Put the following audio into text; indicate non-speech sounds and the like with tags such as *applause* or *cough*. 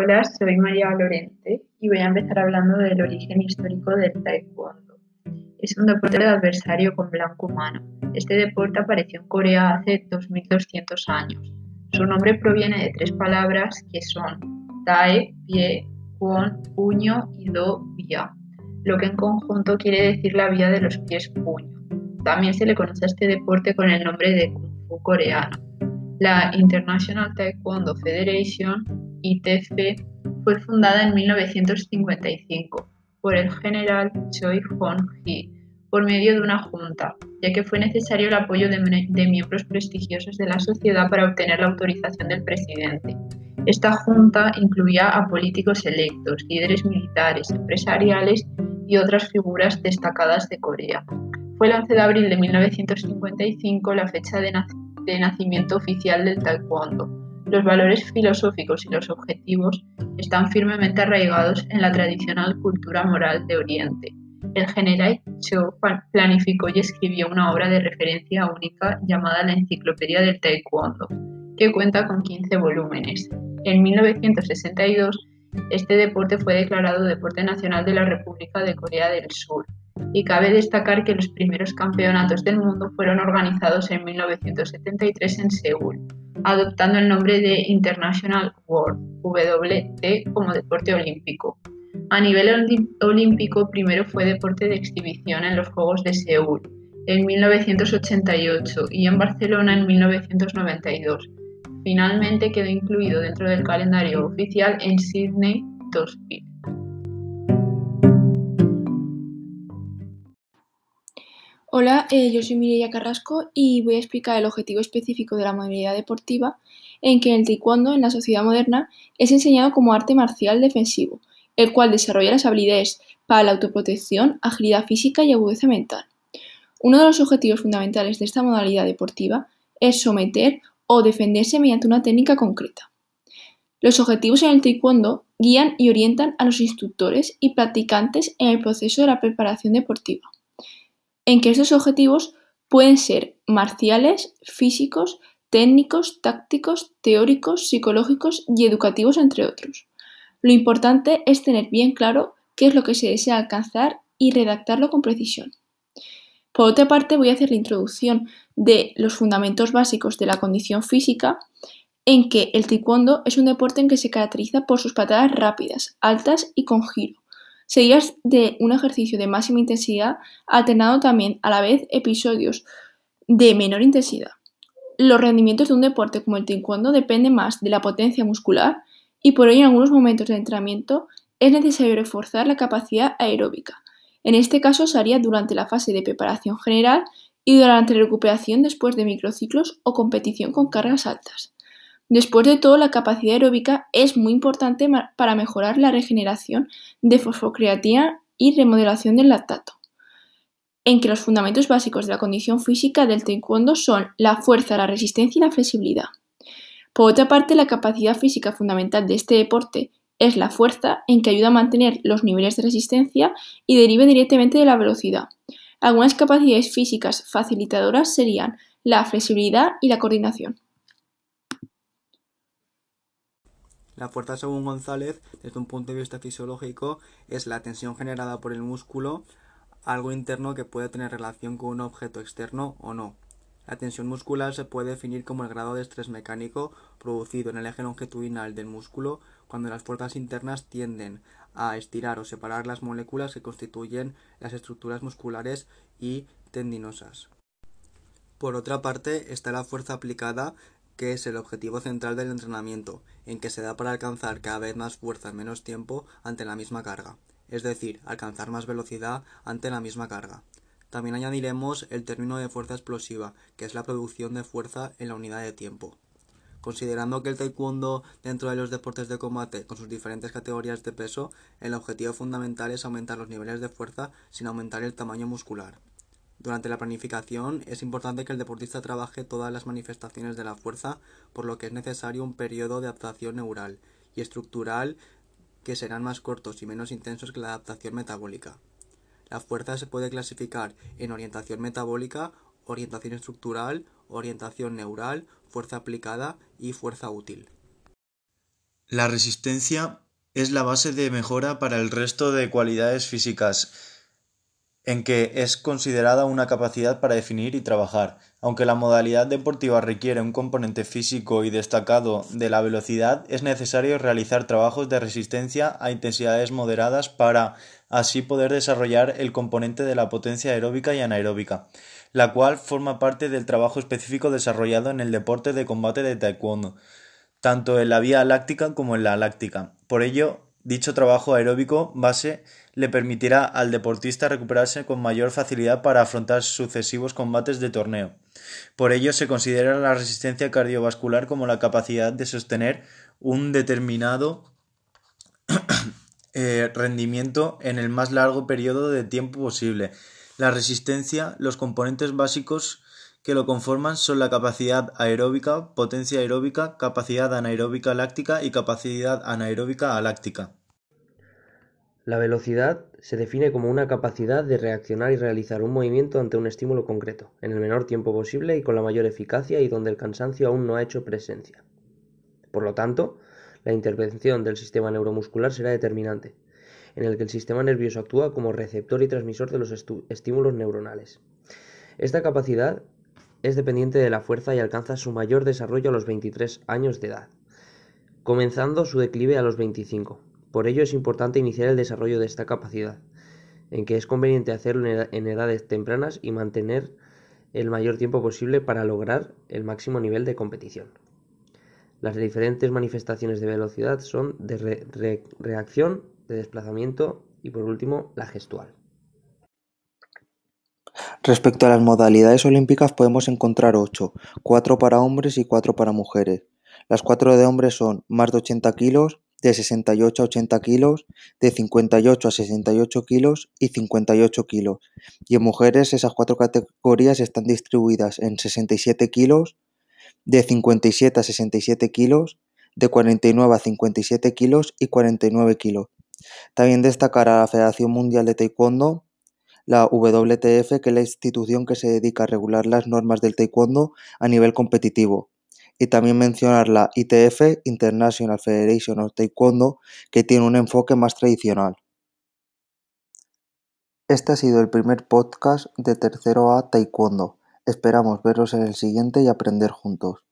Hola, soy María Lorente y voy a empezar hablando del origen histórico del taekwondo. Es un deporte de adversario con blanco humano. Este deporte apareció en Corea hace 2200 años. Su nombre proviene de tres palabras que son tae, pie, kwon, puño y do, vía, lo que en conjunto quiere decir la vía de los pies puño. También se le conoce a este deporte con el nombre de kung fu coreano. La International Taekwondo Federation, ITF, fue fundada en 1955 por el general Choi Hong-hee por medio de una junta, ya que fue necesario el apoyo de, miembros prestigiosos de la sociedad para obtener la autorización del presidente. Esta junta incluía a políticos electos, líderes militares, empresariales y otras figuras destacadas de Corea. Fue el 11 de abril de 1955 la fecha de nacimiento oficial del taekwondo. Los valores filosóficos y los objetivos están firmemente arraigados en la tradicional cultura moral de Oriente. El general Cho planificó y escribió una obra de referencia única llamada la Enciclopedia del Taekwondo, que cuenta con 15 volúmenes. En 1962, este deporte fue declarado Deporte Nacional de la República de Corea del Sur y cabe destacar que los primeros campeonatos del mundo fueron organizados en 1973 en Seúl, adoptando el nombre de International World WT como deporte olímpico. A nivel olímpico, primero fue deporte de exhibición en los Juegos de Seúl en 1988 y en Barcelona en 1992. Finalmente quedó incluido dentro del calendario oficial en Sydney 2000. Hola, eh, yo soy Mireia Carrasco y voy a explicar el objetivo específico de la modalidad deportiva en que el taekwondo en la sociedad moderna es enseñado como arte marcial defensivo, el cual desarrolla las habilidades para la autoprotección, agilidad física y agudeza mental. Uno de los objetivos fundamentales de esta modalidad deportiva es someter o defenderse mediante una técnica concreta. Los objetivos en el taekwondo guían y orientan a los instructores y practicantes en el proceso de la preparación deportiva en que estos objetivos pueden ser marciales, físicos, técnicos, tácticos, teóricos, psicológicos y educativos, entre otros. Lo importante es tener bien claro qué es lo que se desea alcanzar y redactarlo con precisión. Por otra parte, voy a hacer la introducción de los fundamentos básicos de la condición física, en que el taekwondo es un deporte en que se caracteriza por sus patadas rápidas, altas y con giro, seguidas de un ejercicio de máxima intensidad, alternando también a la vez episodios de menor intensidad. Los rendimientos de un deporte como el taekwondo dependen más de la potencia muscular y por ello en algunos momentos de entrenamiento es necesario reforzar la capacidad aeróbica. En este caso se haría durante la fase de preparación general y durante la recuperación después de microciclos o competición con cargas altas. Después de todo, la capacidad aeróbica es muy importante para mejorar la regeneración de fosfocreatina y remodelación del lactato. En que los fundamentos básicos de la condición física del taekwondo son la fuerza, la resistencia y la flexibilidad. Por otra parte, la capacidad física fundamental de este deporte es la fuerza, en que ayuda a mantener los niveles de resistencia y deriva directamente de la velocidad. Algunas capacidades físicas facilitadoras serían la flexibilidad y la coordinación. La fuerza, según González, desde un punto de vista fisiológico, es la tensión generada por el músculo, algo interno que puede tener relación con un objeto externo o no. La tensión muscular se puede definir como el grado de estrés mecánico producido en el eje longitudinal del músculo cuando las fuerzas internas tienden a estirar o separar las moléculas que constituyen las estructuras musculares y tendinosas. Por otra parte, está la fuerza aplicada, que es el objetivo central del entrenamiento, en que se da para alcanzar cada vez más fuerza en menos tiempo ante la misma carga, es decir, alcanzar más velocidad ante la misma carga. También añadiremos el término de fuerza explosiva, que es la producción de fuerza en la unidad de tiempo. Considerando que el taekwondo dentro de los deportes de combate con sus diferentes categorías de peso, el objetivo fundamental es aumentar los niveles de fuerza sin aumentar el tamaño muscular. Durante la planificación es importante que el deportista trabaje todas las manifestaciones de la fuerza, por lo que es necesario un periodo de adaptación neural y estructural que serán más cortos y menos intensos que la adaptación metabólica. La fuerza se puede clasificar en orientación metabólica, orientación estructural, orientación neural, fuerza aplicada y fuerza útil. La resistencia es la base de mejora para el resto de cualidades físicas, en que es considerada una capacidad para definir y trabajar. Aunque la modalidad deportiva requiere un componente físico y destacado de la velocidad, es necesario realizar trabajos de resistencia a intensidades moderadas para así poder desarrollar el componente de la potencia aeróbica y anaeróbica, la cual forma parte del trabajo específico desarrollado en el deporte de combate de taekwondo tanto en la vía láctica como en la láctica. Por ello, dicho trabajo aeróbico base le permitirá al deportista recuperarse con mayor facilidad para afrontar sucesivos combates de torneo. Por ello se considera la resistencia cardiovascular como la capacidad de sostener un determinado *coughs* eh, rendimiento en el más largo periodo de tiempo posible. La resistencia, los componentes básicos que lo conforman son la capacidad aeróbica, potencia aeróbica, capacidad anaeróbica láctica y capacidad anaeróbica aláctica. La velocidad se define como una capacidad de reaccionar y realizar un movimiento ante un estímulo concreto, en el menor tiempo posible y con la mayor eficacia y donde el cansancio aún no ha hecho presencia. Por lo tanto, la intervención del sistema neuromuscular será determinante, en el que el sistema nervioso actúa como receptor y transmisor de los estímulos neuronales. Esta capacidad es dependiente de la fuerza y alcanza su mayor desarrollo a los 23 años de edad, comenzando su declive a los 25. Por ello es importante iniciar el desarrollo de esta capacidad, en que es conveniente hacerlo en edades tempranas y mantener el mayor tiempo posible para lograr el máximo nivel de competición. Las diferentes manifestaciones de velocidad son de reacción, de desplazamiento y por último la gestual. Respecto a las modalidades olímpicas podemos encontrar ocho, cuatro para hombres y cuatro para mujeres. Las cuatro de hombres son más de 80 kilos, de 68 a 80 kilos, de 58 a 68 kilos y 58 kilos. Y en mujeres esas cuatro categorías están distribuidas en 67 kilos, de 57 a 67 kilos, de 49 a 57 kilos y 49 kilos. También destacará la Federación Mundial de Taekwondo, la WTF, que es la institución que se dedica a regular las normas del taekwondo a nivel competitivo. Y también mencionar la ITF, International Federation of Taekwondo, que tiene un enfoque más tradicional. Este ha sido el primer podcast de Tercero A Taekwondo. Esperamos veros en el siguiente y aprender juntos.